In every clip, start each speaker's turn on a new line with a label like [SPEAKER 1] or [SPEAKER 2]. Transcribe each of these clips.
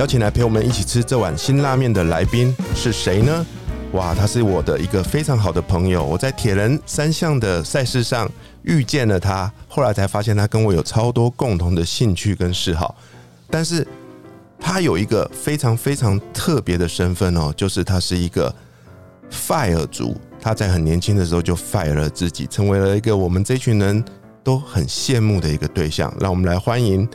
[SPEAKER 1] 邀请来陪我们一起吃这碗辛拉面的来宾是谁呢？哇，他是我的一个非常好的朋友，我在铁人三项的赛事上遇见了他，后来才发现他跟我有超多共同的兴趣跟嗜好，但是他有一个非常非常特别的身份哦，就是他是一个 fire 族，他在很年轻的时候就 fire 了自己，成为了一个我们这群人都很羡慕的一个对象。让我们来欢迎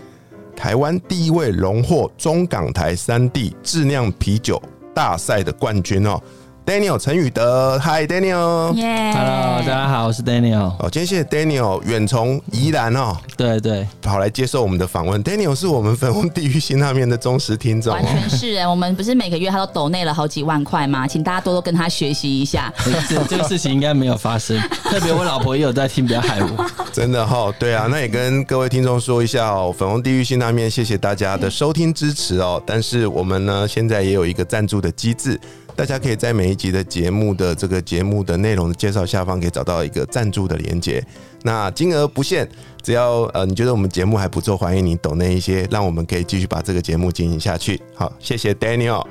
[SPEAKER 1] 台湾第一位荣获中港台三地质酿啤酒大赛的冠军哦。，Daniel 陈宇德，，Hi Daniel，
[SPEAKER 2] 耶
[SPEAKER 3] Hello，大家好，我是 Daniel。
[SPEAKER 1] 哦，今天谢谢 Daniel 远从宜兰哦
[SPEAKER 3] 对对，
[SPEAKER 1] 跑来接受我们的访问，Daniel 是我们粉红地狱辛拉面的忠实听众
[SPEAKER 2] 完
[SPEAKER 1] 哦。
[SPEAKER 2] 全是哎，我们不是每个月他都抖内了好几万块吗？请大家多多跟他学习一下。
[SPEAKER 3] 这这个事情应该没有发生，特别我老婆也有在听，不要害我。
[SPEAKER 1] 真的哈、对啊，那也跟各位听众说一下哦，粉红地狱辛拉面，谢谢大家的收听支持哦。但是我们呢，现在也有一个赞助的机制，大家可以在每一集的节目的这个节目的内容的介绍下方可以找到一个赞助的连接，那金额不限，只要呃你觉得我们节目还不错，欢迎你抖那一些，让我们可以继续把这个节目进行下去。好，谢谢 Daniel。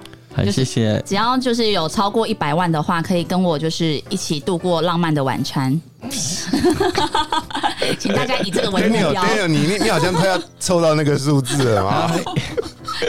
[SPEAKER 3] 谢谢。
[SPEAKER 2] 只要就是有超过一百万的话，可以跟我就是一起度过浪漫的晚餐。请大家以这个为目
[SPEAKER 1] Daniel
[SPEAKER 2] 标。
[SPEAKER 1] Daniel，你你你好像快要凑到那个数字了啊！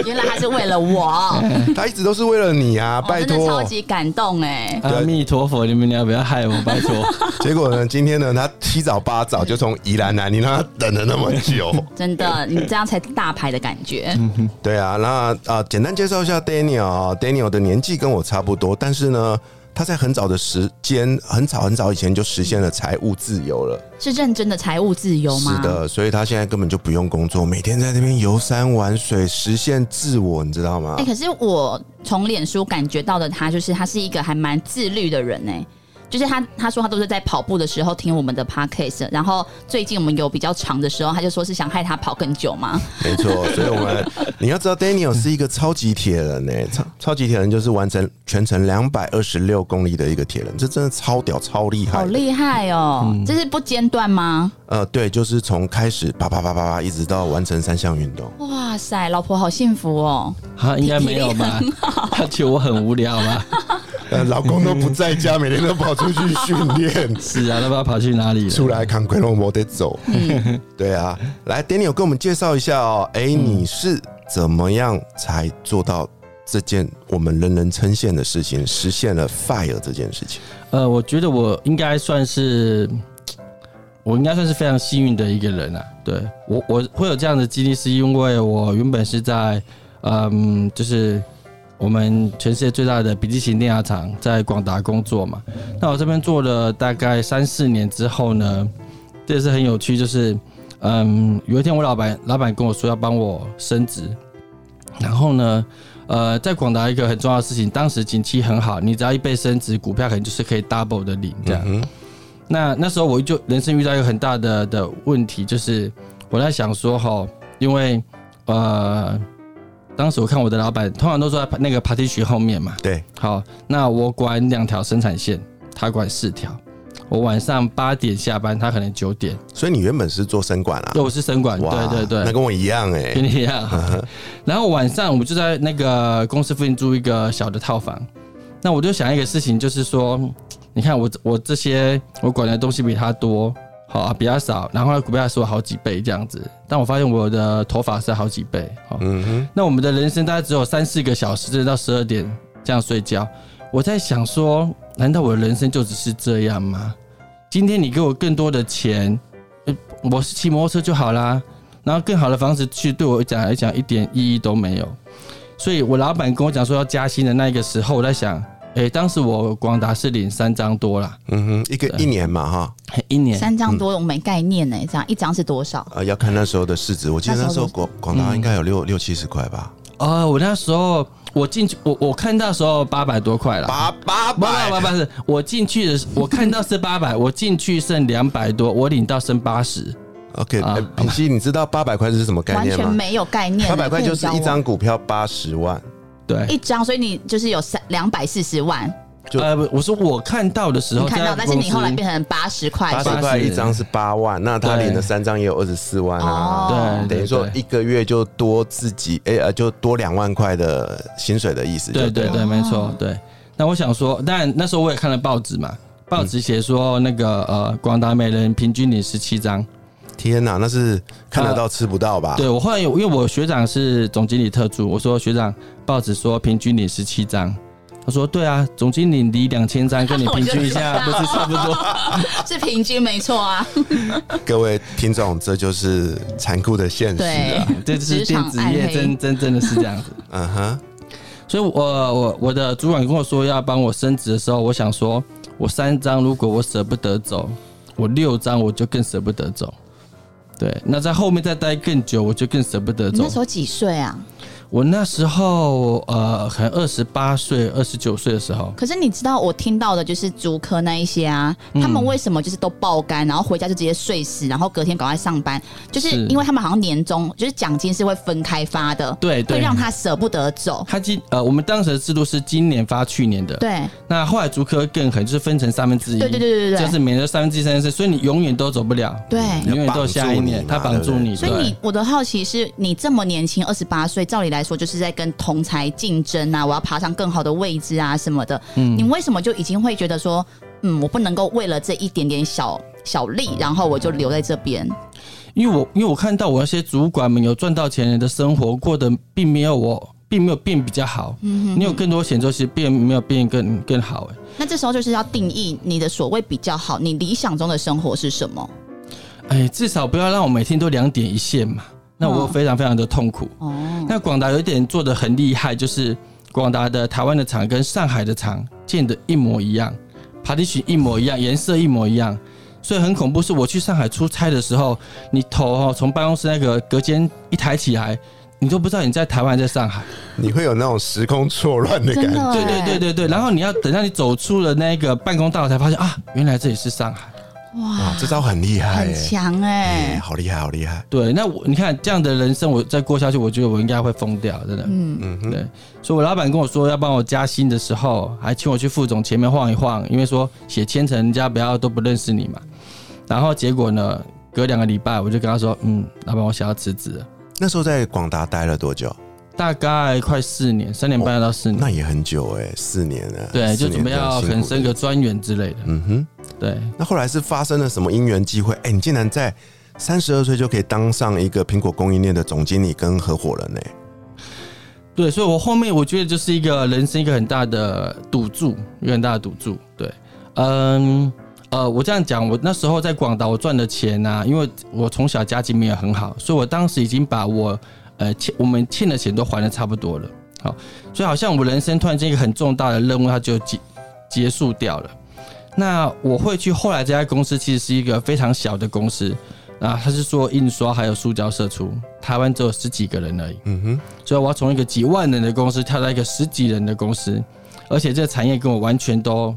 [SPEAKER 2] 原来他是为了我，
[SPEAKER 1] 他一直都是为了你啊，拜托
[SPEAKER 2] 真的超。级感动哎。
[SPEAKER 3] 阿弥陀佛，你们俩不要害我，拜托。
[SPEAKER 1] 结果呢，今天呢，他七早八早就从宜兰来，你让他等了那么久。
[SPEAKER 2] 真的，你这样才大牌的感觉。
[SPEAKER 1] 对啊，那啊、呃简单介绍一下 Daniel 啊，Daniel 的年纪跟我差不多，但是呢，他在很早的时间，很早很早以前就实现了财务自由了。
[SPEAKER 2] 是认真的财务自由吗？
[SPEAKER 1] 是的，所以他现在根本就不用工作，每天在那边游山玩水，实现自我，你知道吗
[SPEAKER 2] 哎、？可是我从脸书感觉到的他，就是他是一个还蛮自律的人哎、就是他他说他都是在跑步的时候听我们的 podcast，然后最近我们有比较长的时候，他就说是想害他跑更久嘛。
[SPEAKER 1] 没错，所以我们你要知道，Daniel 是一个超级铁人呢、超超级铁人就是完成全程两百二十六公里的一个铁人，这真的超屌、超厉害。
[SPEAKER 2] 好厉害哦！
[SPEAKER 1] 嗯
[SPEAKER 2] 这是不间断吗？
[SPEAKER 1] 呃，对，就是从开始叭叭叭叭叭，一直到完成三项运动。
[SPEAKER 2] 哇塞，老婆好幸福哦！
[SPEAKER 3] 好，应该没有吧？他觉得我很无聊吧？
[SPEAKER 1] 呃，老公都不在家，每天都跑出去训练，
[SPEAKER 3] 是啊，那不知道跑去哪里了？
[SPEAKER 1] 出来看龟龙我得走。对啊，来，Daniel 跟我们介绍一下哦。哎、你是怎么样才做到这件我们人人称羡的事情，实现了 fire 这件事情？
[SPEAKER 3] 呃，我觉得我应该算是，我应该算是非常幸运的一个人啊。对我，我会有这样的经历，是因为我原本是在，嗯，就是我们全世界最大的笔记型电牙厂在广达工作嘛。那我这边做了大概三四年之后呢，这也是很有趣，就是，嗯，有一天我老板老板跟我说要帮我升职，然后呢，呃，在广达一个很重要的事情，当时景气很好，你只要一被升值，股票可能就是可以 double 的领这样。那那时候我就人生遇到一个很大的的问题，就是我在想说哈，因为呃，当时我看我的老板通常都坐在那个 partition 后面嘛，
[SPEAKER 1] 对，
[SPEAKER 3] 好，那我管两条生产线，他管四条。我晚上八点下班，他可能九点。
[SPEAKER 1] 所以你原本是做生管啊？
[SPEAKER 3] 对，我是生管，
[SPEAKER 1] 哇
[SPEAKER 3] 对对对，
[SPEAKER 1] 那跟我一样哎、
[SPEAKER 3] 跟你一样。然后晚上我们就在那个公司附近租一个小的套房。那我就想一个事情，就是说，你看我我这些我管的东西比他多，好啊，比他少，然后呢股票是我好几倍这样子。但我发现我的头发是好几倍，好，那我们的人生大概只有三四个小时，甚至到十二点这样睡觉。我在想说，难道我的人生就只是这样吗？今天你给我更多的钱，呃我是骑摩托车就好啦。然后更好的房子，其实对我讲来讲一点意义都没有。所以我老板跟我讲说要加薪的那个时候，我在想，诶，当时我广达是领三张多啦，
[SPEAKER 1] 嗯哼，一个一年嘛哈，
[SPEAKER 3] 一年
[SPEAKER 2] 三张多我没概念呢，这样一张是多少？
[SPEAKER 1] 呃，要看那时候的市值，我记得那时候广广达应该有六六七十块吧。
[SPEAKER 3] 哦，我那时候我进去，我我看到时候八百多块了。
[SPEAKER 1] 八八
[SPEAKER 3] 不不
[SPEAKER 1] 百
[SPEAKER 3] 不不是，我进去的我看到是八百，我进去剩两百多，我领到剩八十。
[SPEAKER 1] OK，
[SPEAKER 3] 啊
[SPEAKER 1] 呃品熙，你知道八百块是什么概念吗？
[SPEAKER 2] 全没有概念。
[SPEAKER 1] 八百块就是一张股票八十万，
[SPEAKER 3] 对，
[SPEAKER 2] 一张，所以你就是有三两百四十万，
[SPEAKER 1] 就
[SPEAKER 3] 呃，不我说我看到的时候，
[SPEAKER 2] 你看到，但是你后来变成八十块，
[SPEAKER 1] 八十
[SPEAKER 3] 80
[SPEAKER 1] 块一张是八万，那他领了三张也有二十四万啊。
[SPEAKER 2] 哦，
[SPEAKER 3] 对
[SPEAKER 1] 等于说一个月就多自己哎呃就多两万块的薪水的意思
[SPEAKER 3] 对对对，没错，对。那我想说，但那时候我也看了报纸嘛，报纸写说那个呃，广达每人平均领十七张。
[SPEAKER 1] 天哪，那是看得到吃不到吧？
[SPEAKER 3] 对我后来有，因为我学长是总经理特助，我说学长，报纸说平均领十七张。他说：“对啊，总经理离两千张，跟你平均一下，不是差不多？
[SPEAKER 2] 是平均没错啊。
[SPEAKER 1] 各位听众，这就是残酷的现实啊。，
[SPEAKER 3] 这就是电子业
[SPEAKER 2] 真
[SPEAKER 3] 真真正的是这样子。
[SPEAKER 1] 嗯哼，
[SPEAKER 3] 所以我，我我的主管跟我说要帮我升职的时候，我想说，我三张如果我舍不得走，我六张我就更舍不得走。对，那在后面再待更久，我就更舍不得走
[SPEAKER 2] 你那。时候几岁啊？
[SPEAKER 3] 我那时候呃，可能二十八岁、二十九岁的时候，
[SPEAKER 2] 可是你知道我听到的就是竹科那一些啊，他们为什么就是都爆肝，然后回家就直接睡死，然后隔天赶快上班，就是
[SPEAKER 3] 是。
[SPEAKER 2] 因为他们好像年终就是奖金是会分开发的，
[SPEAKER 3] 对对。
[SPEAKER 2] 会让他舍不得走。
[SPEAKER 3] 他今呃，我们当时的制度是今年发去年的，
[SPEAKER 2] 对。
[SPEAKER 3] 那后来足科更狠，就是分成三分之一，
[SPEAKER 2] 对对对对对对。
[SPEAKER 3] 就是免得三分之一、三分之一，所以你永远都走不了，
[SPEAKER 2] 对。
[SPEAKER 3] 永远都有下一年，他
[SPEAKER 1] 绑住你
[SPEAKER 2] 所以你我的好奇是你这么年轻，二十八岁，照理来说就是在跟同才竞争啊，我要爬上更好的位置啊什么的。
[SPEAKER 3] 嗯
[SPEAKER 2] 你为什么就已经会觉得说，嗯，我不能够为了这一点点小小利，然后我就留在这边？
[SPEAKER 3] 因为我因为我看到我那些主管们有赚到钱人的生活过得并没有我并没有变比较好，嗯你有更多钱之后，其实变没有变更更好哎。
[SPEAKER 2] 那这时候就是要定义你的所谓比较好，你理想中的生活是什么？
[SPEAKER 3] 哎，至少不要让我每天都两点一线嘛，那我
[SPEAKER 2] 哦
[SPEAKER 3] 非常非常的痛苦。
[SPEAKER 2] 哦，
[SPEAKER 3] 那广达有一点做的很厉害，就是广达的台湾的厂跟上海的厂建的一模一样，partition 一模一样，颜色一模一样，所以很恐怖。是我去上海出差的时候，你头哦从办公室那个隔间一抬起来，你都不知道你在台湾还是在上海。
[SPEAKER 1] 你会有那种时空错乱的感觉。
[SPEAKER 3] 对对对对对，然后你要等到你走出了那个办公大楼，才发现啊，原来这里是上海。
[SPEAKER 1] 哇，这招很厉害
[SPEAKER 2] 强哎、
[SPEAKER 1] 哎，好厉害，好厉害。
[SPEAKER 3] 对，那我你看这样的人生，我再过下去，我觉得我应该会疯掉，真的。
[SPEAKER 2] 嗯，
[SPEAKER 1] 嗯哼，
[SPEAKER 3] 对，所以我老板跟我说要帮我加薪的时候，还请我去副总前面晃一晃，因为说写千层，人家不要都不认识你嘛。然后结果呢，隔两个礼拜我就跟他说，嗯，老板，我想要辞职了，
[SPEAKER 1] 那时候在广达待了多久？
[SPEAKER 3] 大概快四年，三年半到四年。
[SPEAKER 1] 那也很久哎，四年了。
[SPEAKER 3] 对，就准备要可能升个专员之类的。
[SPEAKER 1] 嗯哼，
[SPEAKER 3] 对，
[SPEAKER 1] 那后来是发生了什么因缘机会？哎、你竟然在三十二岁就可以当上一个苹果供应链的总经理跟合伙人呢、
[SPEAKER 3] 对，所以我后面我觉得就是一个人生一个很大的赌注，一个很大的赌注。对，嗯，呃，我这样讲，我那时候在广岛我赚的钱呐、因为我从小家境没有很好，所以我当时已经把我呃欠我们欠的钱都还的差不多了。好，所以好像我人生突然间一个很重大的任务，它就结结束掉了。那我会去后来这家公司其实是一个非常小的公司啊，它是做印刷还有塑胶射出，台湾只有十几个人而已。
[SPEAKER 1] 嗯哼，
[SPEAKER 3] 所以我要从一个几万人的公司跳到一个十几人的公司，而且这个产业跟我完全都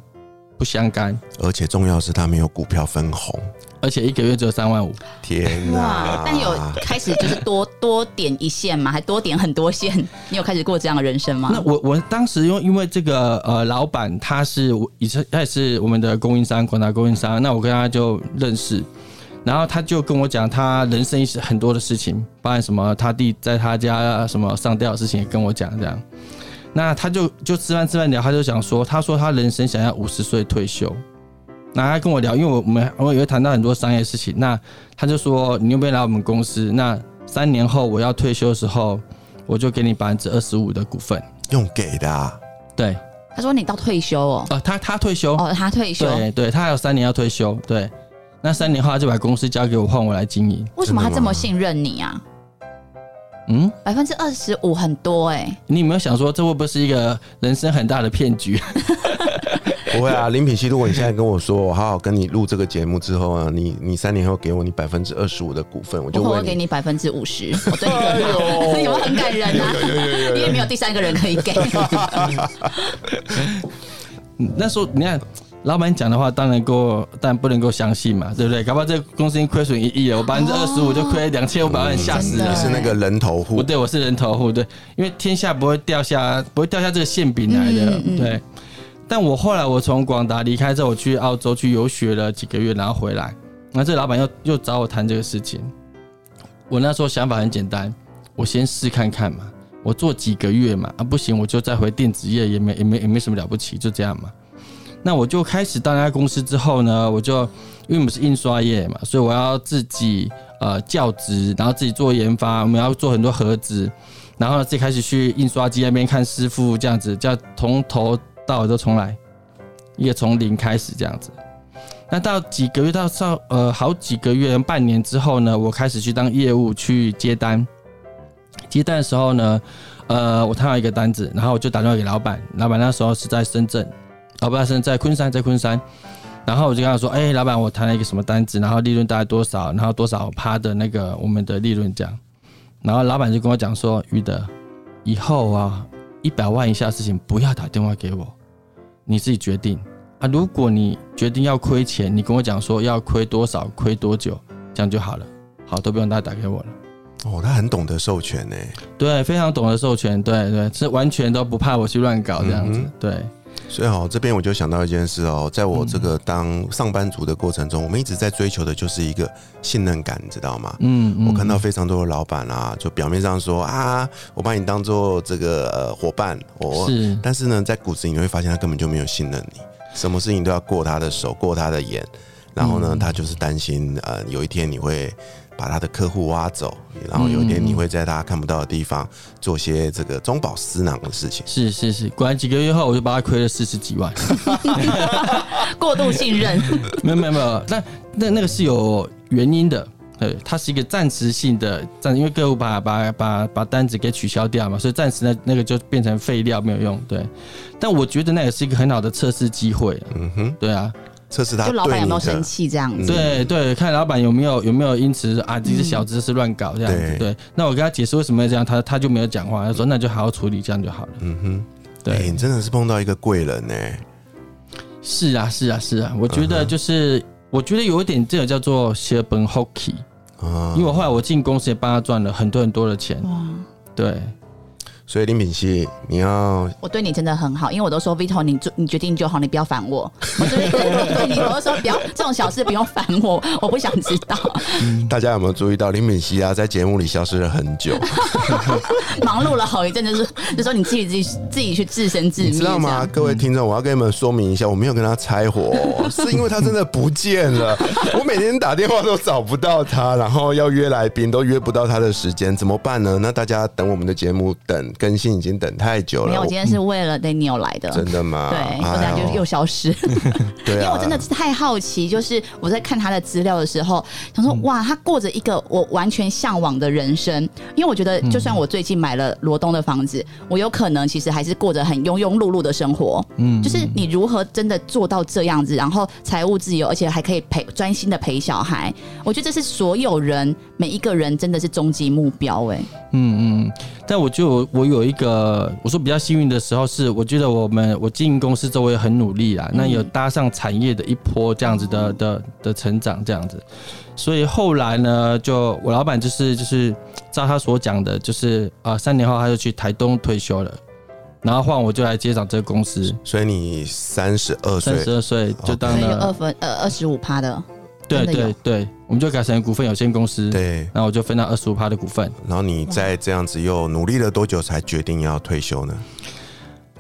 [SPEAKER 3] 不相干，
[SPEAKER 1] 而且重要的是他没有股票分红。
[SPEAKER 3] 而且一个月只有三万五。
[SPEAKER 1] 天哪、
[SPEAKER 2] 哇！但有开始就是多多点一线嘛，还多点很多线，你有开始过这样的人生吗？
[SPEAKER 3] 那我我当时因为因为这个呃老板他是我以前他也是我们的供应商广达供应商，那我跟他就认识，然后他就跟我讲他人生一些很多的事情，包含什么他弟在他家什么上吊的事情也跟我讲这样。那他就就吃饭吃饭聊，他就想说，他说他人生想要五十岁退休。那他跟我聊，因为我我们我也会谈到很多商业事情。那他就说，你要不要来我们公司？那三年后我要退休的时候，我就给你百分之二十五的股份。
[SPEAKER 1] 用给的、啊，
[SPEAKER 3] 对，
[SPEAKER 2] 他说你到退休哦，
[SPEAKER 3] 呃，他他退休，
[SPEAKER 2] 哦，他退休，
[SPEAKER 3] 对对，他还有三年要退休，对。那三年后他就把公司交给我，换我来经营。
[SPEAKER 2] 为什么他这么信任你啊？
[SPEAKER 3] 嗯，
[SPEAKER 2] 百分之二十五很多哎、
[SPEAKER 3] 你有没有想说，这会不会是一个人生很大的骗局？
[SPEAKER 1] 不会啊，林品熙，如果你现在跟我说，我好好跟你录这个节目之后啊，你你三年后给我你百分之二十五的股份，我就
[SPEAKER 2] 我会给你百分之五十，我对 你更好，有没有很感人啊？你也没有第三个人可以给，
[SPEAKER 3] 嗯那时候你看。老板讲的话当然够，但不能够相信嘛，对不对？搞不好这个公司已经亏损一亿了，我百分之二十五就亏两千五百万，吓死了
[SPEAKER 1] 你。是那个人头户
[SPEAKER 3] 不，对，我是人头户，对，因为天下不会掉下不会掉下这个馅饼来的，
[SPEAKER 2] 嗯嗯
[SPEAKER 3] 对。但我后来我从广达离开之后，我去澳洲去游学了几个月，然后回来，那这老板又又找我谈这个事情。我那时候想法很简单，我先试看看嘛，我做几个月嘛，啊不行我就再回电子业，也没也没也没什么了不起，就这样嘛。那我就开始到那家公司之后呢，我就因为我们是印刷业嘛，所以我要自己呃教职，然后自己做研发，我们要做很多盒子，然后呢自己开始去印刷机那边看师傅，这样子，叫从头到我都重来，也从零开始这样子。那到几个月到上呃好几个月半年之后呢，我开始去当业务去接单。接单的时候呢，呃，我谈到一个单子，然后我就打电话给老板，老板那时候是在深圳，老板是在昆山，在昆山。然后我就跟他说：“哎、老板，我谈了一个什么单子，然后利润大概多少，然后多少趴的那个我们的利润这样。”然后老板就跟我讲说：“于德，以后啊，一百万以下的事情不要打电话给我，你自己决定啊。如果你决定要亏钱，你跟我讲说要亏多少，亏多久，这样就好了。好，都不用大家打给我了。
[SPEAKER 1] 哦，他很懂得授权呢。
[SPEAKER 3] 对，非常懂得授权，对对，是完全都不怕我去乱搞这样子。
[SPEAKER 1] 嗯
[SPEAKER 3] 对，
[SPEAKER 1] 所以哦，这边我就想到一件事哦，在我这个当上班族的过程中，我们一直在追求的就是一个信任感，你知道吗？
[SPEAKER 3] 嗯嗯
[SPEAKER 1] 我看到非常多的老板啊，就表面上说啊，我把你当做这个呃伙伴，我
[SPEAKER 3] 是。
[SPEAKER 1] 但是呢，在骨子里你会发现他根本就没有信任你，什么事情都要过他的手，过他的眼，然后呢，他就是担心呃有一天你会把他的客户挖走，然后有一天你会在他看不到的地方做些这个中饱私囊的事情。
[SPEAKER 3] 是是是，果然几个月后我就把他亏了四十几万。
[SPEAKER 2] 过度信任，
[SPEAKER 3] 没有没有没有，那那那个是有原因的。对，它是一个暂时性的暂，因为客户把把把把单子给取消掉嘛，所以暂时那那个就变成废料，没有用。对，但我觉得那也是一个很好的测试机会。
[SPEAKER 1] 嗯哼，
[SPEAKER 3] 对啊，
[SPEAKER 1] 测试他
[SPEAKER 2] 就老板有没有生气这样子？
[SPEAKER 3] 对对，看老板有没有有没有因此啊，这些小知识乱搞这样子。
[SPEAKER 1] 对。
[SPEAKER 3] 对，那我跟他解释为什么要这样，他他就没有讲话，他说那就好好处理，这样就好了。
[SPEAKER 1] 嗯哼，
[SPEAKER 3] 对。
[SPEAKER 1] 哎你真的是碰到一个贵人呢。
[SPEAKER 3] 是啊，是啊，是啊，我觉得就是，我觉得有一点这个叫做血本 hockey，
[SPEAKER 1] 啊。
[SPEAKER 3] 因为我后来我进公司也帮他赚了很多很多的钱，
[SPEAKER 2] 哇，
[SPEAKER 3] 对，
[SPEAKER 1] 所以林品熙，你要
[SPEAKER 2] 我对你真的很好，因为我都说 Vito，你做你决定就好，你不要烦我。我就是对你，我都说不要这种小事不用烦我，我不想知道。
[SPEAKER 1] 大家有没有注意到林品熙啊，在节目里消失了很久，
[SPEAKER 2] 忙碌了好一阵，就是就说你自己自己自己去自生自灭，
[SPEAKER 1] 你知道吗？？各位听众，我要跟你们说明一下，我没有跟他拆伙哦，是因为他真的不见了。我每天打电话都找不到他，然后要约来宾都约不到他的时间，怎么办呢？那大家等我们的节目等更新已经等太久了。
[SPEAKER 2] 没有，我今天是为了 Daniel 来的。
[SPEAKER 1] 真的吗？
[SPEAKER 2] 对，
[SPEAKER 1] 哎
[SPEAKER 2] 不然就又消失。
[SPEAKER 1] 对啊，
[SPEAKER 2] 因为我真的是太好奇，就是我在看他的资料的时候，想说哇，他过着一个我完全向往的人生。因为我觉得，就算我最近买了罗东的房子，我有可能其实还是过着很庸庸碌碌的生活。嗯，就是你如何真的做到这样子，然后财务自由，而且还可以陪专心的陪小孩，我觉得这是所有人每一个人真的是终极目标。哎，
[SPEAKER 3] 嗯嗯，但我觉得我我有一个我说比较幸运的时候是，我觉得我们我经营公司周围很努力啦，那有搭上产业的一波这样子的的的成长这样子，所以后来呢，就我老板就是就是照他所讲的，就是呃三年后他就去台东退休了，然后换我就来接掌这个公司，
[SPEAKER 1] 所以你三十二岁。
[SPEAKER 3] 三十二岁就当
[SPEAKER 2] 所以有二，分呃二十五趴的，
[SPEAKER 3] 对对对，我们就改成股份有限公司，
[SPEAKER 1] 对，
[SPEAKER 3] 然后我就分到二十五趴的股份。
[SPEAKER 1] 然后你在这样子又努力了多久才决定要退休呢？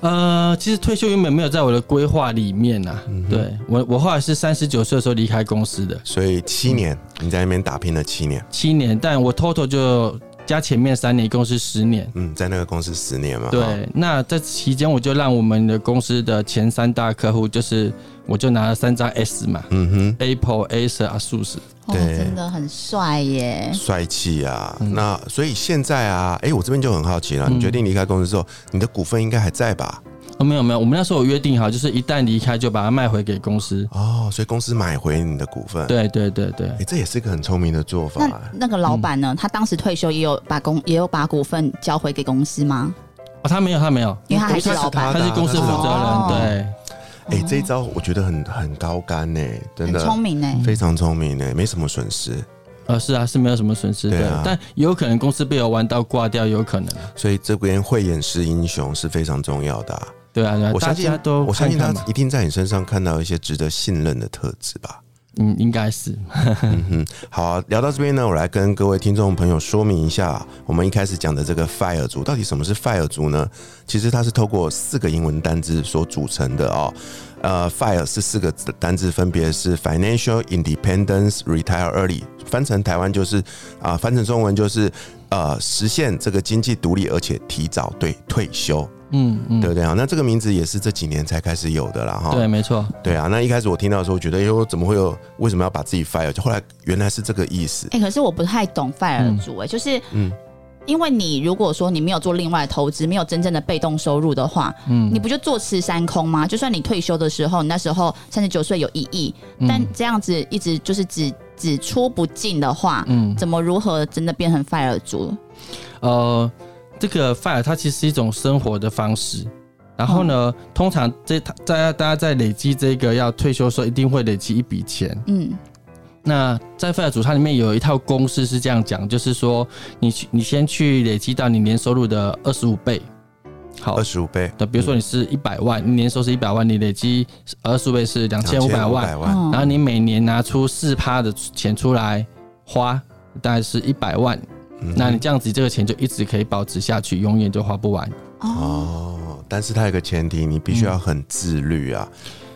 [SPEAKER 3] 呃，其实退休原本没有在我的规划里面呐、对我，我后来是三十九岁的时候离开公司的，
[SPEAKER 1] 所以七年你在那边打拼了七年，
[SPEAKER 3] 七年，但我 total 就加前面三年，一共是十年。
[SPEAKER 1] 嗯，在那个公司十年嘛，
[SPEAKER 3] 对，那这期间我就让我们的公司的前三大客户，就是我就拿了三张 S 嘛
[SPEAKER 1] 嗯哼
[SPEAKER 3] ，Apple、Acer、ASUS。
[SPEAKER 2] 哦，
[SPEAKER 1] 对
[SPEAKER 2] 真的很帅耶，！
[SPEAKER 1] 帅气啊！
[SPEAKER 3] 嗯
[SPEAKER 1] 那所以现在啊，哎、我这边就很好奇了，你决定离开公司之后，你的股份应该还在吧？
[SPEAKER 3] 哦，没有没有，我们那时候有约定好，就是一旦离开就把它卖回给公司。
[SPEAKER 1] 哦，所以公司买回你的股份，，
[SPEAKER 3] 对对对对
[SPEAKER 1] 哎、，这也是一个很聪明的做法、
[SPEAKER 2] 那那个老板呢？他当时退休也有把公也有把股份交回给公司吗？
[SPEAKER 3] 哦，他没有他没有，
[SPEAKER 2] 因为他还
[SPEAKER 1] 是
[SPEAKER 2] 老板
[SPEAKER 1] 他，的啊
[SPEAKER 3] 他是公司负责
[SPEAKER 2] 哦
[SPEAKER 3] 人，对。
[SPEAKER 1] 哎、这一招我觉得很很高干呢、真的
[SPEAKER 2] 聪明呢。
[SPEAKER 1] 非常聪明呢、没什么损失。
[SPEAKER 3] 呃，是啊，是没有什么损失，
[SPEAKER 1] 对啊
[SPEAKER 3] 但也有可能公司被我玩到挂掉，有可能，
[SPEAKER 1] 所以这边慧眼识英雄是非常重要的、啊。
[SPEAKER 3] 对啊，对啊，
[SPEAKER 1] 我相信
[SPEAKER 3] 都
[SPEAKER 1] 我相信他一定在你身上看到一些值得信任的特质吧。
[SPEAKER 3] 嗯，应该是，
[SPEAKER 1] 嗯哼，好、啊，聊到这边呢，我来跟各位听众朋友说明一下，我们一开始讲的这个 FIRE 族到底什么是 FIRE 族呢？其实它是透过四个英文单字所组成的哦。呃，FIRE 是四个单字，分别是 Financial Independence Retire Early，翻成台湾就是啊、翻成中文就是呃，实现这个经济独立，而且提早对退休，
[SPEAKER 3] 嗯嗯，
[SPEAKER 1] 对不对啊？那这个名字也是这几年才开始有的啦，哈。
[SPEAKER 3] 对，没错，
[SPEAKER 1] 对啊，那一开始我听到的时候，觉得哎呦，怎么会有？为什么要把自己 fire？就后来原来是这个意思。
[SPEAKER 2] 哎、可是我不太懂 fire 族哎、就是
[SPEAKER 1] 嗯
[SPEAKER 2] 因为你如果说你没有做另外的投资，没有真正的被动收入的话，
[SPEAKER 3] 嗯
[SPEAKER 2] 你不就坐吃山空吗？就算你退休的时候，你那时候三十九岁有一亿，
[SPEAKER 3] 嗯
[SPEAKER 2] 但这样子一直就是只只出不进的话，
[SPEAKER 3] 嗯，
[SPEAKER 2] 怎么如何真的变成 fire 族？
[SPEAKER 3] 呃，这个 fire 它其实是一种生活的方式。然后呢，通常这大家大家在累积这个要退休的时候，一定会累积一笔钱。
[SPEAKER 2] 嗯
[SPEAKER 3] 那在 fire 组它里面有一套公式是这样讲，就是说你去你先去累积到你年收入的二十五倍。好
[SPEAKER 1] 二，十五倍，
[SPEAKER 3] 那比如说你是一百万，你年收是一百万，你累积二十五倍是两千五百万
[SPEAKER 1] ，2500万，
[SPEAKER 2] 嗯
[SPEAKER 3] 然后你每年拿出四趴的钱出来花，大概是一百万。
[SPEAKER 1] 嗯
[SPEAKER 3] 那你这样子，这个钱就一直可以保持下去，永远就花不完。
[SPEAKER 2] 哦，
[SPEAKER 1] 哦，但是它有个前提，你必须要很自律啊。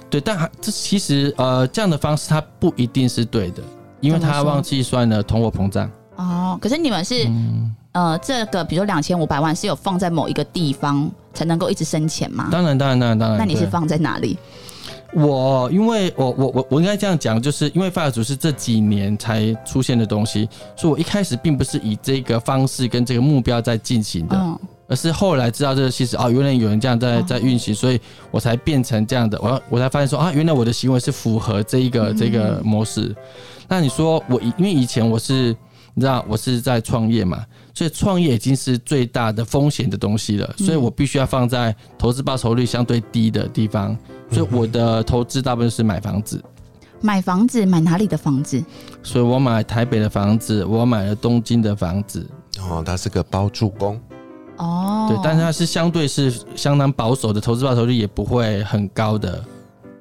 [SPEAKER 3] 对，但还这其实呃这样的方式它不一定是对的，因为它忘记算了通货膨胀。
[SPEAKER 2] 哦，可是你们是、
[SPEAKER 3] 嗯，
[SPEAKER 2] 呃，这个比如说两千五百万是有放在某一个地方才能够一直生钱吗？
[SPEAKER 3] 当然当然当然当然。
[SPEAKER 2] 那你是放在哪里？
[SPEAKER 3] 我因为我我我我应该这样讲，就是因为 FIRE 组是这几年才出现的东西，所以我一开始并不是以这个方式跟这个目标在进行的，
[SPEAKER 2] 嗯，
[SPEAKER 3] 而是后来知道这个其实哦，原来有人这样在
[SPEAKER 2] 哦
[SPEAKER 3] 在运行，所以我才变成这样的。我我才发现说啊，原来我的行为是符合这一个
[SPEAKER 2] 嗯
[SPEAKER 3] 这个模式。那你说我因为以前我是你知道我是在创业嘛，所以创业已经是最大的风险的东西了，所以我必须要放在投资报酬率相对低的地方。所以我的投资大部分是买房子，
[SPEAKER 2] 买房子买哪里的房子？
[SPEAKER 3] 所以我买台北的房子，我买了东京的房子，
[SPEAKER 1] 哦，他是个包住工，
[SPEAKER 2] 哦，
[SPEAKER 3] 对，但是它是相对是相当保守的，投资报酬率也不会很高的，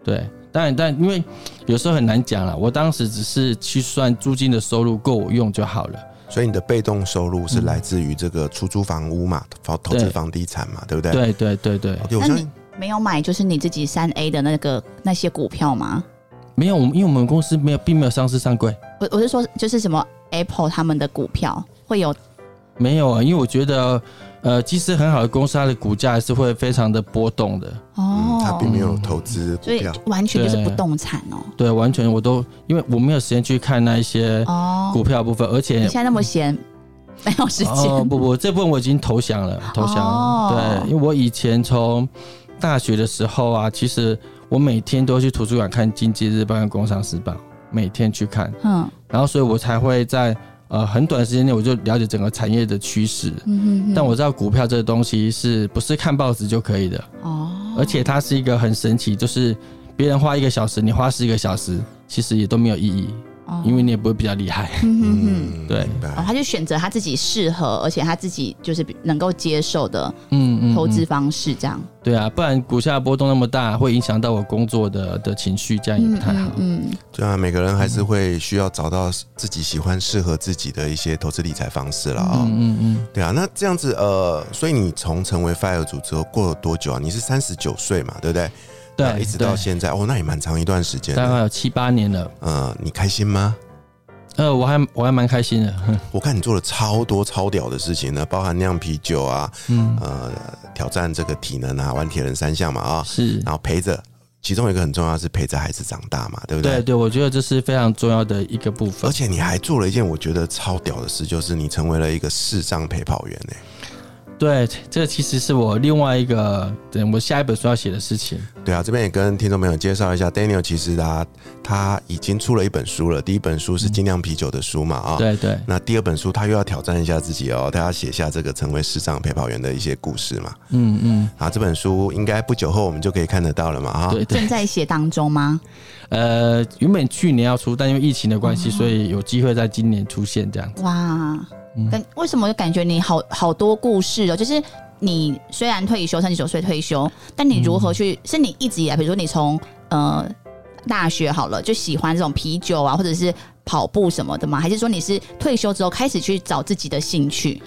[SPEAKER 3] 对。当然，但因为有时候很难讲了，我当时只是去算租金的收入够我用就好了。
[SPEAKER 1] 所以你的被动收入是来自于这个出租房屋嘛，投投资房地产嘛，对不对？
[SPEAKER 3] 对对对对
[SPEAKER 2] 那你
[SPEAKER 1] 相信
[SPEAKER 2] 没有买就是你自己三 A 的那个那些股票吗？
[SPEAKER 3] 没有，我们因为我们公司没有，并没有上市上柜，
[SPEAKER 2] 我我是说，就是什么 Apple 他们的股票会有
[SPEAKER 3] 没有啊，因为我觉得，呃，即使很好的公司，它的股价还是会非常的波动的。
[SPEAKER 2] 哦
[SPEAKER 1] 嗯，，他并没有投资股
[SPEAKER 2] 所以
[SPEAKER 1] 票，
[SPEAKER 2] 完全就是不动产哦。
[SPEAKER 3] 对，完全我都因为我没有时间去看那一些
[SPEAKER 2] 哦，
[SPEAKER 3] 股票的部分，而且
[SPEAKER 2] 你现在那么闲，没有时
[SPEAKER 3] 哦
[SPEAKER 2] 间。
[SPEAKER 3] 不不，这部分我已经投降了，投降了。
[SPEAKER 2] 哦
[SPEAKER 3] 对，因为我以前从大学的时候啊，其实我每天都去图书馆看《经济日报》跟《工商时报》，每天去看，
[SPEAKER 2] 嗯
[SPEAKER 3] 然后所以我才会在呃很短时间内我就了解整个产业的趋势。
[SPEAKER 2] 嗯哼。
[SPEAKER 3] 但我知道股票这个东西是不是看报纸就可以的，
[SPEAKER 2] 哦，
[SPEAKER 3] 而且它是一个很神奇，就是别人花一个小时，你花十个小时，其实也都没有意义，
[SPEAKER 2] 哦
[SPEAKER 3] 因为你也不会比较厉害。
[SPEAKER 2] 嗯。
[SPEAKER 1] 嗯，
[SPEAKER 3] 对
[SPEAKER 2] 哦，他就选择他自己适合，而且他自己就是能够接受的
[SPEAKER 3] 嗯嗯，
[SPEAKER 2] 投资
[SPEAKER 3] 嗯
[SPEAKER 2] 方式，这样。
[SPEAKER 3] 对啊，不然股价波动那么大，会影响到我工作的的情绪，这样也不太好。
[SPEAKER 2] 嗯，
[SPEAKER 1] 对啊，每个人还是会需要找到自己喜欢、适合自己的一些投资理财方式了啊、
[SPEAKER 3] 嗯嗯嗯，
[SPEAKER 1] 对啊，那这样子呃，所以你从成为 FIRE 组之后过了多久啊？你是三十九岁嘛，对不对？那
[SPEAKER 3] 对，
[SPEAKER 1] 一直到现在哦，那也蛮长一段时间
[SPEAKER 3] 大概。有七八年了。
[SPEAKER 1] 嗯，你开心吗？
[SPEAKER 3] 呃，我还我还蛮开心的。
[SPEAKER 1] 我看你做了超多超屌的事情呢，包含酿啤酒啊，
[SPEAKER 3] 嗯，
[SPEAKER 1] 呃，挑战这个体能啊，玩铁人三项嘛啊，
[SPEAKER 3] 是，
[SPEAKER 1] 然后陪着，其中一个很重要是陪着孩子长大嘛，对不对？
[SPEAKER 3] 对对，我觉得这是非常重要的一个部分而。
[SPEAKER 1] 且你还做了一件我觉得超屌的事，就是你成为了一个视障陪跑员呢、
[SPEAKER 3] 对，这个其实是我另外一个，对我下一本书要写的事情。
[SPEAKER 1] 对啊，这边也跟听众朋友介绍一下，Daniel 其实他他已经出了一本书了，第一本书是精酿啤酒的书嘛啊，
[SPEAKER 3] 对对，
[SPEAKER 1] 那第二本书他又要挑战一下自己哦，他要写下这个成为时尚陪跑员的一些故事嘛，
[SPEAKER 3] 嗯嗯，
[SPEAKER 1] 啊，这本书应该不久后我们就可以看得到了嘛啊，
[SPEAKER 3] 对对
[SPEAKER 2] 正。在写当中吗？
[SPEAKER 3] 呃，原本去年要出，但因为疫情的关系，所以有机会在今年出现这样子。
[SPEAKER 2] 哇，感为什么就感觉你好好多故事哦？就是你虽然退休，三十九岁退休，但你如何去？是你一直以来，比如说你从呃大学好了，就喜欢这种啤酒啊，或者是跑步什么的吗？还是说你是退休之后开始去找自己的兴趣？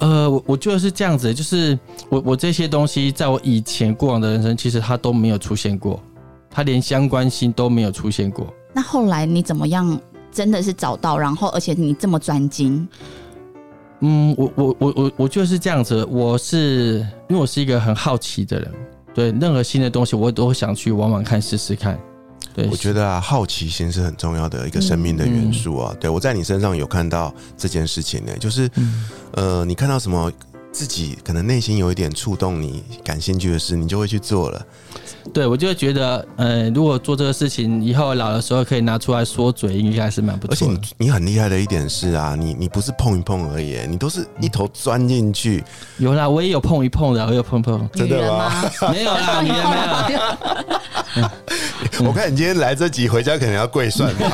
[SPEAKER 3] 呃，我我觉得是这样子，就是我我这些东西，在我以前过往的人生，其实它都没有出现过，它连相关性都没有出现过。
[SPEAKER 2] 那后来你怎么样？真的是找到，然后而且你这么专精，
[SPEAKER 3] 嗯，我我我我我就是这样子，我是因为我是一个很好奇的人，对任何新的东西，我都想去玩玩看，试试看。对，
[SPEAKER 1] 我觉得啊，好奇心是很重要的一个生命的元素啊。对我在你身上有看到这件事情呢，就是呃，你看到什么自己可能内心有一点触动你感兴趣的事，你就会去做了。
[SPEAKER 3] 对我就会觉得，呃，如果做这个事情，以后老的时候可以拿出来说嘴，应该还是蛮不错
[SPEAKER 1] 而且你。你很厉害的一点是啊，你你不是碰一碰而已，你都是一头钻进去。
[SPEAKER 3] 有啦，我也有碰一碰的，我有碰碰，
[SPEAKER 1] 真的
[SPEAKER 2] 吗？
[SPEAKER 3] 没有啦，你也没有。
[SPEAKER 1] 我看你今天来这集回家可能要跪算盘。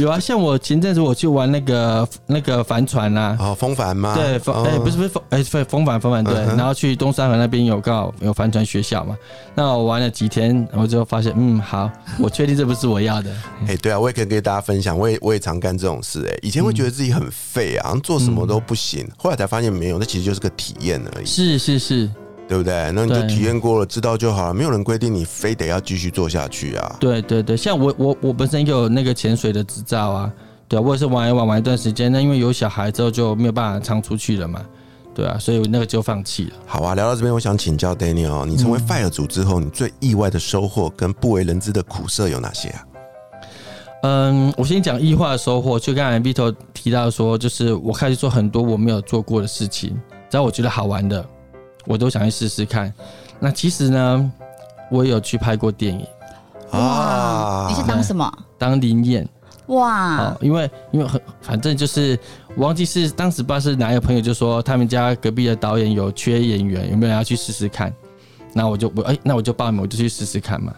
[SPEAKER 3] 有啊，像我前阵子我去玩那个那个帆船啊，
[SPEAKER 1] 哦，风帆吗？
[SPEAKER 3] 对，风哎、
[SPEAKER 1] 哦
[SPEAKER 3] 不是不是风哎风风帆风帆对，
[SPEAKER 1] 嗯
[SPEAKER 3] 然后去东山河那边有刚好有帆船学校嘛，那我玩了几天，我就发现嗯好，我确定这不是我要的，
[SPEAKER 1] 哎、对啊，我也可以跟大家分享，我也我也常干这种事、哎，以前会觉得自己很废啊，好像做什么都不行，后来才发现没有，那其实就是个体验而已，
[SPEAKER 3] 是是是，
[SPEAKER 1] 对不对？那你就
[SPEAKER 3] 对
[SPEAKER 1] 体验过了，知道就好了，没有人规定你非得要继续做下去啊。
[SPEAKER 3] 对对对，像我我我本身有那个潜水的执照啊，对啊，我也是玩一玩玩一段时间，那因为有小孩之后就没有办法常出去了嘛，对啊，所以我那个就放弃了。
[SPEAKER 1] 好啊，聊到这边，我想请教 Daniel，哦你成为 Fire 组之后，你最意外的收获跟不为人知的苦涩有哪些啊？
[SPEAKER 3] 嗯，我先讲异化的收获，就刚才 Vito 提到说，就是我开始做很多我没有做过的事情，只要我觉得好玩的，我都想去试试看。那其实呢，我也有去拍过电影，
[SPEAKER 2] 哇，你是当什么？
[SPEAKER 3] 当灵验
[SPEAKER 2] 哇
[SPEAKER 3] 哦，，因为因为很反正就是我忘记是当时不知道是哪一个朋友就说他们家隔壁的导演有缺演员，有没有人要去试试看？那我就我哎、那我就报名，我就去试试看嘛。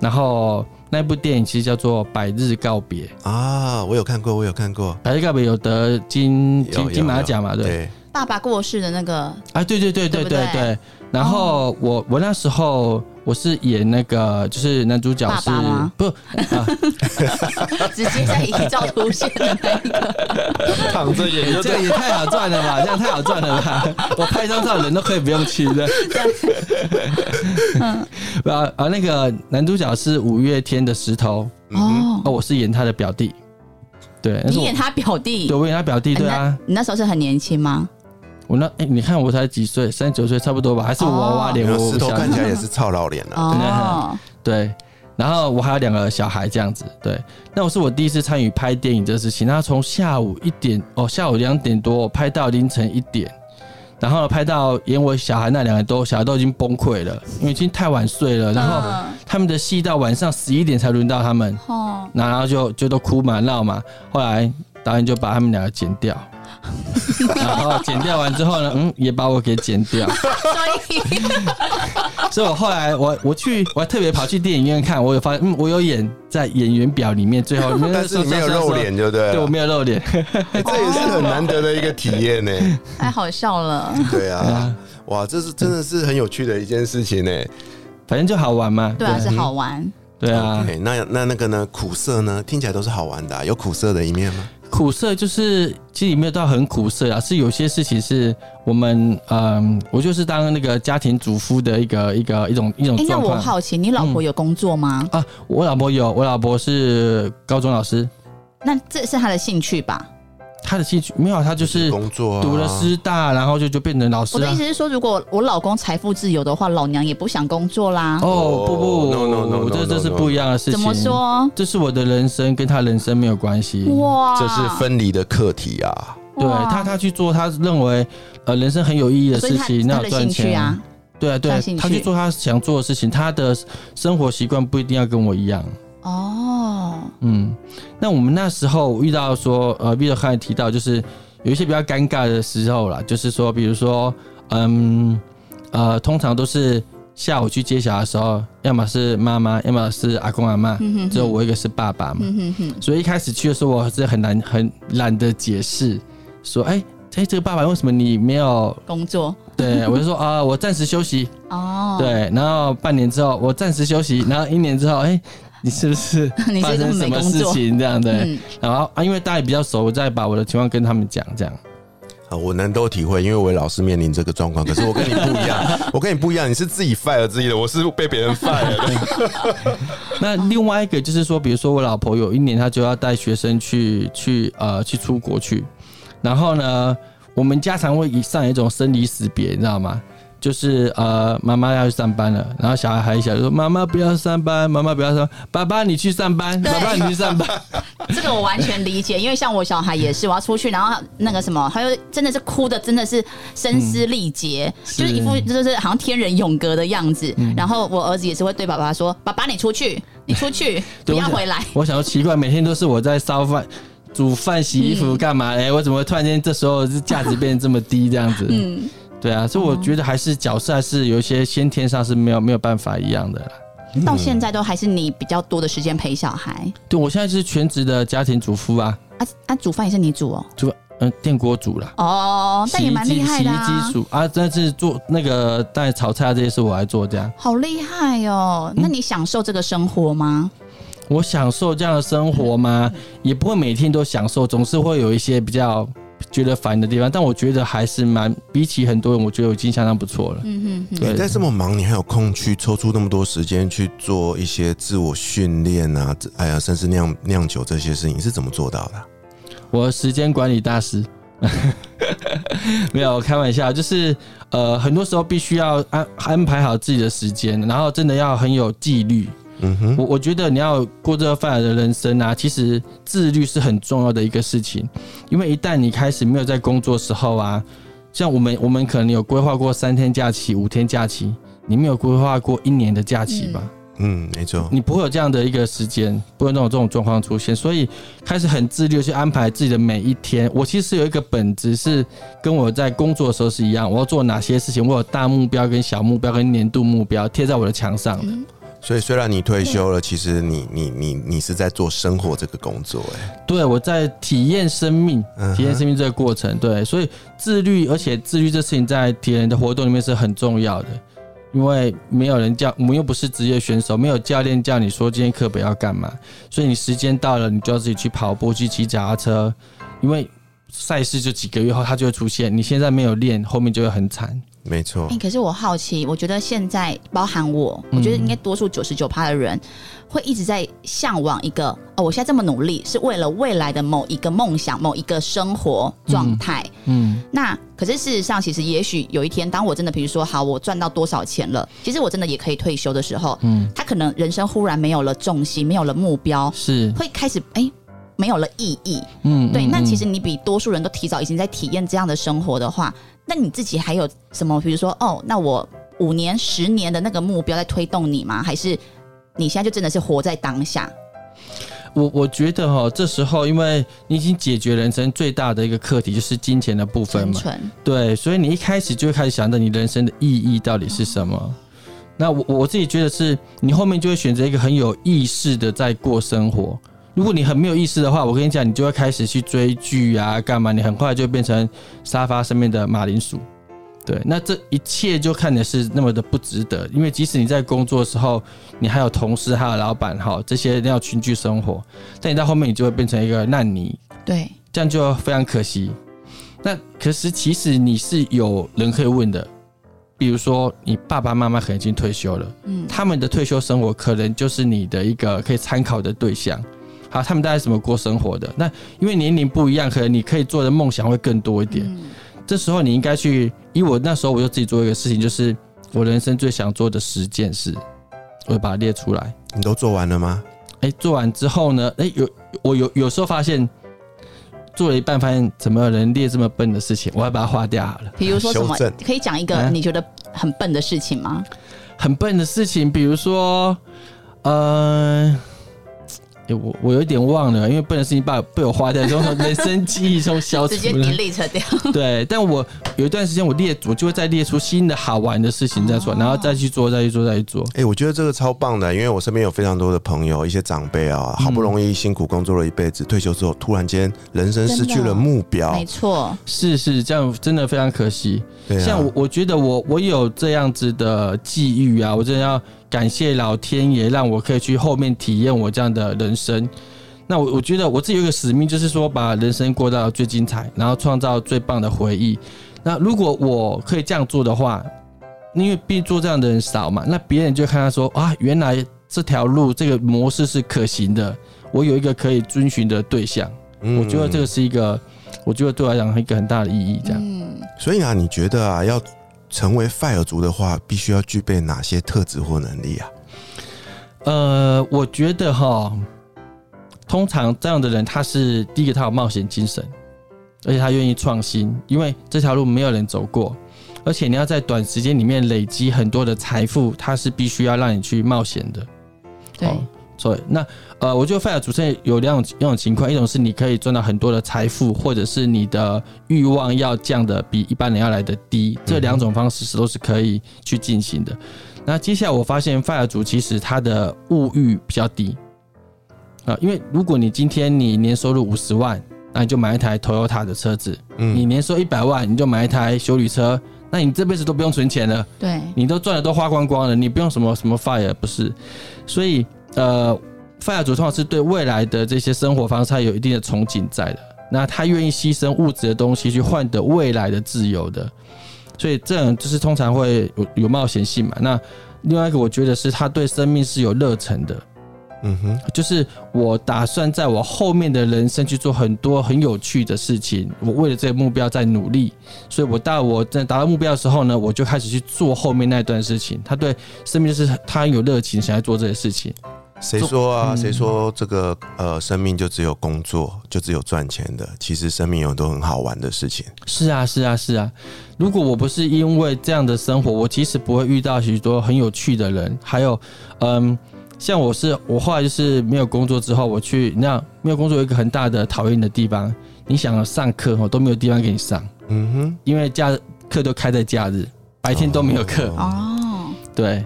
[SPEAKER 3] 然后那部电影其实叫做《百日告别》。
[SPEAKER 1] 啊，我有看过，我有看过，
[SPEAKER 3] 百日告别有得金金金马奖嘛？对，
[SPEAKER 1] 对，
[SPEAKER 2] 爸爸过世的那个，
[SPEAKER 3] 啊，对对对对
[SPEAKER 2] 对对
[SPEAKER 3] 对对。然后我我那时候我是演那个，就是男主角是
[SPEAKER 2] 爸爸
[SPEAKER 3] 不啊？
[SPEAKER 2] 直接在遗照出现的那一个，
[SPEAKER 1] 躺着演
[SPEAKER 3] 这个也太好赚了吧！这样太好赚了吧！我拍张照人都可以不用去的。啊啊，那个男主角是五月天的石头，
[SPEAKER 2] 哦
[SPEAKER 3] 哦，，我是演他的表弟。对，
[SPEAKER 2] 你演他表弟
[SPEAKER 3] 对，，我演他表弟，对啊。
[SPEAKER 2] 你那你那时候是很年轻吗？
[SPEAKER 3] 我那哎、你看我才几岁，三十九岁差不多吧？还是娃娃脸？我
[SPEAKER 1] 看起来也是操老脸啊。
[SPEAKER 2] 哦，
[SPEAKER 3] 对，然后我还有两个小孩这样子，对。那我是我第一次参与拍电影这个事情，那从下午一点哦，下午两点多拍到凌晨一点，然后拍到演我小孩那两个都小孩都已经崩溃了，因为已经太晚睡了，然后
[SPEAKER 2] 嗯
[SPEAKER 3] 他们的戏到晚上十一点才轮到他们，
[SPEAKER 2] 哦，
[SPEAKER 3] 然后就就都哭嘛闹嘛，后来导演就把他们两个剪掉。然后剪掉完之后呢，嗯，也把我给剪掉，
[SPEAKER 2] 所以
[SPEAKER 3] 所以我后来我我去我还特别跑去电影院看，我有发现，嗯，我有演在演员表里面最后，
[SPEAKER 1] 但是你没有露脸，，对不对？
[SPEAKER 3] 对我没有露脸，
[SPEAKER 1] 哎这也是很难得的一个体验呢。
[SPEAKER 2] 太好笑了。
[SPEAKER 1] 对啊，哇，这是真的是很有趣的一件事情呢。
[SPEAKER 3] 反正就好玩嘛。
[SPEAKER 2] 对啊，是好玩。
[SPEAKER 3] 对啊
[SPEAKER 1] 那那那个呢？苦涩呢？听起来都是好玩的啊、有苦涩的一面吗？
[SPEAKER 3] 苦涩就是其实也没有到很苦涩啊，是有些事情是我们嗯，我就是当那个家庭主妇的一个一个一种一种
[SPEAKER 2] 哎，那我好奇，你老婆有工作吗？
[SPEAKER 3] 啊。我老婆有，我老婆是高中老师，
[SPEAKER 2] 那这是她的兴趣吧？
[SPEAKER 3] 她的兴趣没有，他就是
[SPEAKER 1] 工作、啊、
[SPEAKER 3] 读了师大，然后就就变成老师啊
[SPEAKER 2] 我的意。思是说，如果我老公财富自由的话，老娘也不想工作啦。
[SPEAKER 3] 哦不不
[SPEAKER 1] No, no, no, no,
[SPEAKER 3] 这这是.不一样的事情。
[SPEAKER 2] 怎么？说？
[SPEAKER 3] 这是我的人生，跟他人生没有关系。
[SPEAKER 2] 哇，
[SPEAKER 1] 这是分离的课题啊。
[SPEAKER 3] 对他，他去做他认为呃人生很有意义的事情，那有赚钱
[SPEAKER 2] 啊，
[SPEAKER 3] 对啊，对
[SPEAKER 2] 他
[SPEAKER 3] 去做他想做的事情，他的生活习惯不一定要跟我一样。
[SPEAKER 2] 哦，
[SPEAKER 3] 嗯，那我们那时候遇到说，呃 v i 刚才提到，就是有一些比较尴尬的时候啦，就是说，比如说，嗯，呃，通常都是下午去接小孩的时候，要么是妈妈，要么是阿公阿妈，只有我一个是爸爸嘛，
[SPEAKER 2] 嗯哼哼，
[SPEAKER 3] 所以一开始去的时候，我是很难很懒得解释，说，哎、哎，这个爸爸为什么你没有？
[SPEAKER 2] 工作
[SPEAKER 3] 对我就说啊、我暂时休息，
[SPEAKER 2] 哦，，
[SPEAKER 3] 对，然后半年之后我暂时休息，然后一年之后，哎、你是不是 发生什么事情这样对？
[SPEAKER 2] 嗯，
[SPEAKER 3] 然后啊，因为大家也比较熟，我再把我的情况跟他们讲，这样。
[SPEAKER 1] 啊，我能都体会，因为我也老是面临这个状况。可是我跟你不一样，我跟你不一样，你是自己 fire 自己的，我是被别人 fire 的。
[SPEAKER 3] 那另外一个就是说，比如说我老婆有一年她就要带学生去去呃去出国去，然后呢，我们家常会以上一种生离死别，你知道吗？就是呃，妈妈要去上班了，然后小孩还小，就说妈妈不要上班，妈妈不要上，爸爸你去上班，爸爸你去上班，
[SPEAKER 2] 这个我完全理解，因为像我小孩也是，我要出去，然后那个什么，他就真的是哭的，真的是声嘶力竭，就是一副就是好像天人永隔的样子。然后我儿子也是会对爸爸说：“爸爸，你出去，你出去，不要回来。
[SPEAKER 3] 我想说奇怪，每天都是我在烧饭、煮饭、洗衣服干嘛？哎、我怎么会突然间这时候价值变得这么低这样子？”
[SPEAKER 2] 嗯，
[SPEAKER 3] 对啊，所以我觉得还是角色还是有一些先天上是没有没有办法一样的啦。
[SPEAKER 2] 到现在都还是你比较多的时间陪小孩
[SPEAKER 3] 对我现在是全职的家庭主妇啊，
[SPEAKER 2] 啊啊，煮饭也是你煮哦。
[SPEAKER 3] 煮嗯、电锅煮了，
[SPEAKER 2] 哦，但也蛮厉害的
[SPEAKER 3] 洗衣
[SPEAKER 2] 啊
[SPEAKER 3] 机，煮啊，但是做那个带炒菜啊这些是我来做这样。
[SPEAKER 2] 好厉害哦。那你享受这个生活吗？
[SPEAKER 3] 我享受这样的生活吗？也不会每天都享受，总是会有一些比较觉得烦的地方。但我觉得还是蛮比起很多人，我觉得我已经相当不错了。
[SPEAKER 2] 嗯哼
[SPEAKER 1] 你在这么忙，你还有空去抽出那么多时间去做一些自我训练啊？哎呀，甚至酿酿酒这些事情，你是怎么做到的啊？
[SPEAKER 3] 我时间管理大师。没有开玩笑，就是呃，很多时候必须要安安排好自己的时间，然后真的要很有纪律。
[SPEAKER 1] 嗯哼，
[SPEAKER 3] 我我觉得你要过这个范儿的人生啊，其实自律是很重要的一个事情，因为一旦你开始没有在工作时候啊，像我们我们可能有规划过三天假期、五天假期，你没有规划过一年的假期吧？
[SPEAKER 1] 嗯，没错。
[SPEAKER 3] 你不会有这样的一个时间，不会有那种这种状况出现，所以开始很自律的去安排自己的每一天。我其实有一个本质是跟我在工作的时候是一样，我要做哪些事情，我有大目标跟小目标跟年度目标贴在我的墙上的。
[SPEAKER 1] 所以虽然你退休了，其实你你你你是在做生活这个工作、哎，
[SPEAKER 3] 对，我在体验生命体验生命这个过程。对，所以自律，而且自律这事情在体能的活动里面是很重要的，因为没有人叫，我们又不是职业选手，没有教练叫你说今天课本要干嘛，所以你时间到了，你就要自己去跑步，去骑脚踏车，因为赛事就几个月后它就会出现，你现在没有练，后面就会很惨。
[SPEAKER 1] 没错
[SPEAKER 2] 哎、。可是我好奇，我觉得现在包含我，
[SPEAKER 3] 嗯
[SPEAKER 2] 我觉得应该多数九十九趴的人会一直在向往一个哦，我现在这么努力是为了未来的某一个梦想、某一个生活状态。
[SPEAKER 3] 嗯，
[SPEAKER 2] 那可是事实上，其实也许有一天，当我真的比如说好，我赚到多少钱了，其实我真的也可以退休的时候，
[SPEAKER 3] 嗯，
[SPEAKER 2] 他可能人生忽然没有了重心，没有了目标，
[SPEAKER 3] 是，
[SPEAKER 2] 会开始哎。没有了意义，
[SPEAKER 3] 嗯，
[SPEAKER 2] 对。那其实你比多数人都提早已经在体验这样的生活的话，那你自己还有什么？比如说，哦，那我五年、十年的那个目标在推动你吗？还是你现在就真的是活在当下？
[SPEAKER 3] 我我觉得哈，这时候因为你已经解决人生最大的一个课题，就是金钱的部分嘛，对，所以你一开始就会开始想着你人生的意义到底是什么。那我我自己觉得是，你后面就会选择一个很有意识的在过生活。如果你很没有意思的话，我跟你讲，你就会开始去追剧啊，干嘛？你很快就变成沙发上面的马铃薯。对，那这一切就看的是那么的不值得，因为即使你在工作的时候，你还有同事，还有老板，哈，这些要群居生活，但你到后面你就会变成一个烂泥，
[SPEAKER 2] 对，
[SPEAKER 3] 这样就非常可惜。那可是其实你是有人可以问的，比如说你爸爸妈妈可能已经退休了，
[SPEAKER 2] 嗯，
[SPEAKER 3] 他们的退休生活可能就是你的一个可以参考的对象。好，他们大概怎么过生活的？那因为年龄不一样，可能你可以做的梦想会更多一点。
[SPEAKER 2] 嗯
[SPEAKER 3] 这时候你应该去，以我那时候我就自己做一个事情，就是我人生最想做的十件事，我会把它列出来。
[SPEAKER 1] 你都做完了吗？
[SPEAKER 3] 哎、做完之后呢，哎、有我有有时候发现做了一半，发现怎么有人列这么笨的事情，我要把它划掉好了。
[SPEAKER 2] 比如说什么，可以讲一个
[SPEAKER 3] 嗯
[SPEAKER 2] 你觉得很笨的事情吗？
[SPEAKER 3] 很笨的事情，比如说，呃。诶我我有一点忘了，因为笨的事情把被我花掉，之后 人生记忆中消除
[SPEAKER 2] 直接
[SPEAKER 3] 了。
[SPEAKER 2] delete 掉。
[SPEAKER 3] 对，但我有一段时间我列，我就会再列出新的好玩的事情再出来，然后再去做，再去做，再去做。
[SPEAKER 1] 哎、我觉得这个超棒的，因为我身边有非常多的朋友，一些长辈啊，好不容易辛苦工作了一辈子，退休之后突然间人生失去了目标
[SPEAKER 2] 没，错，
[SPEAKER 3] 是是，这样真的非常可惜。像我，我觉得我我有这样子的际遇啊，我真的要感谢老天爷，让我可以去后面体验我这样的人生。那我我觉得我自己有一个使命，就是说把人生过到最精彩，然后创造最棒的回忆。那如果我可以这样做的话，因为毕竟做这样的人少嘛，那别人就看他说啊，原来这条路这个模式是可行的，我有一个可以遵循的对象。
[SPEAKER 1] 嗯
[SPEAKER 3] 我觉得这个是一个，我觉得对我来讲一个很大的意义。这样。
[SPEAKER 2] 嗯，
[SPEAKER 1] 所以啊，你觉得啊，要成为 fire 族的话，必须要具备哪些特质或能力啊？
[SPEAKER 3] 呃，我觉得哈，通常这样的人，他是第一个，他有冒险精神，而且他愿意创新，因为这条路没有人走过，而且你要在短时间里面累积很多的财富，他是必须要让你去冒险的。
[SPEAKER 2] 对
[SPEAKER 3] 哦，所以那呃，我觉得 FIRE 主持人有两种两种情况，一种是你可以赚到很多的财富，或者是你的欲望要降的比一般人要来的低，这两种方式是都是可以去进行的。那接下来我发现 FIRE 主其实他的物欲比较低啊、因为如果你今天你年收入五十万，那你就买一台 Toyota 的车子；你
[SPEAKER 1] 嗯，
[SPEAKER 3] 年收一百万，你就买一台修理车，那你这辈子都不用存钱了。
[SPEAKER 2] 对，
[SPEAKER 3] 你都赚的都花光光了，你不用什么什么 fire 不是？所以呃，fire 主通常是对未来的这些生活方式他有一定的憧憬在的，那他愿意牺牲物质的东西去换得未来的自由的，所以这种就是通常会有有冒险性嘛。那另外一个我觉得是他对生命是有热忱的，
[SPEAKER 1] 嗯哼，
[SPEAKER 3] 就是我打算在我后面的人生去做很多很有趣的事情，我为了这个目标在努力，所以我到我在达到目标的时候呢，我就开始去做后面那段事情。他对生命就是他很有热情，想要做这些事情。
[SPEAKER 1] 谁说啊？
[SPEAKER 3] 嗯
[SPEAKER 1] 谁说这个呃，生命就只有工作，就只有赚钱的？其实生命有很多很好玩的事情。
[SPEAKER 3] 是啊，是啊，是啊。如果我不是因为这样的生活，我其实不会遇到许多很有趣的人。还有，嗯，像我是我后来就是没有工作之后，我去那没有工作有一个很大的讨厌的地方，你想要上课哦都没有地方给你上。
[SPEAKER 1] 嗯哼，
[SPEAKER 3] 因为假日课都开在假日，白天都没有课。
[SPEAKER 2] 哦，
[SPEAKER 3] 对，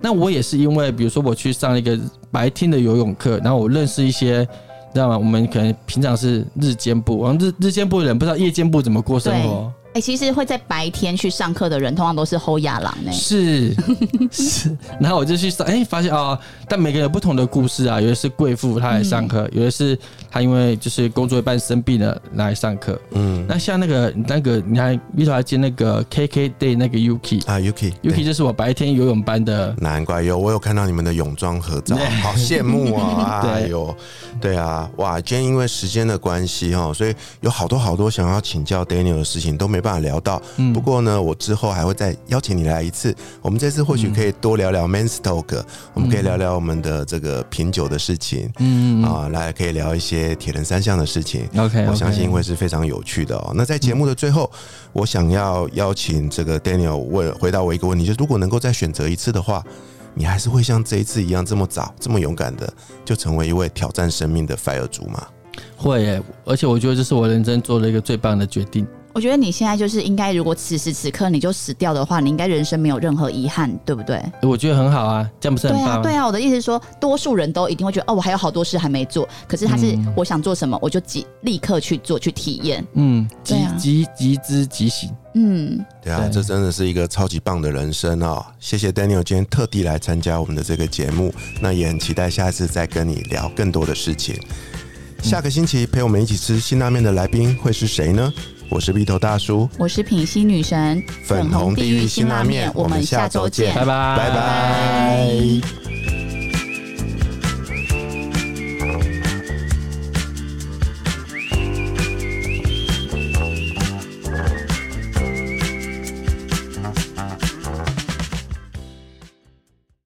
[SPEAKER 3] 那我也是因为，比如说我去上一个白天的游泳课，然后我认识一些，你知道吗？我们可能平常是日间部，然后日日间部的人不知道夜间部怎么过生活。
[SPEAKER 2] 哎、其实会在白天去上课的人，通常都是后亚郎呢。
[SPEAKER 3] 是是，然后我就去上，哎、发现啊、但每个人有不同的故事啊，有的是贵妇她来上课，有的是她因为就是工作一半生病了来上课。
[SPEAKER 1] 嗯
[SPEAKER 3] 那像那个那个，你还一头还接那个 KK Day 那个 Yuki，
[SPEAKER 1] 啊，Yuki，Yuki
[SPEAKER 3] 就是我白天游泳班的，
[SPEAKER 1] 难怪有我有看到你们的泳装合照，好羡慕啊！
[SPEAKER 3] 对
[SPEAKER 1] 哎呦，对啊，哇，今天因为时间的关系哦，所以有好多好多想要请教 Daniel 的事情都没办法聊到。
[SPEAKER 3] 嗯
[SPEAKER 1] 不过呢，我之后还会再邀请你来一次。我们这次或许可以多聊聊 Men's Talk，、我们可以聊聊我们的这个品酒的事情。
[SPEAKER 3] 嗯
[SPEAKER 1] 啊，来可以聊一些铁人三项的事情。
[SPEAKER 3] ，OK，
[SPEAKER 1] 我相信会是非常有趣的哦。那在节目的最后，我想要邀请这个 Daniel 问回答我一个问题，就是如果能够再选择一次的话，你还是会像这一次一样这么早、这么勇敢的，就成为一位挑战生命的 fire 族吗？
[SPEAKER 3] 会耶，而且我觉得这是我人生做了一个最棒的决定。
[SPEAKER 2] 我觉得你现在就是应该，如果此时此刻你就死掉的话，你应该人生没有任何遗憾，对不对？
[SPEAKER 3] 我觉得很好啊，这样不是很
[SPEAKER 2] 对啊，对啊，我的意思是说，多数人都一定会觉得，哦，我还有好多事还没做。可是他是
[SPEAKER 3] 嗯
[SPEAKER 2] 我想做什么，我就即立刻去做，去体验。
[SPEAKER 3] 嗯，即
[SPEAKER 2] 对啊
[SPEAKER 3] 即即知即行。
[SPEAKER 2] 嗯，
[SPEAKER 1] 对啊，这真的是一个超级棒的人生哦！谢谢 Daniel 今天特地来参加我们的这个节目，那也很期待下一次再跟你聊更多的事情。下个星期陪我们一起吃辛拉面的来宾会是谁呢？我是鼻头大叔，
[SPEAKER 2] 我是品心女神，
[SPEAKER 1] 粉红地狱辛拉面我们下周见。
[SPEAKER 3] 拜拜，
[SPEAKER 1] 拜拜。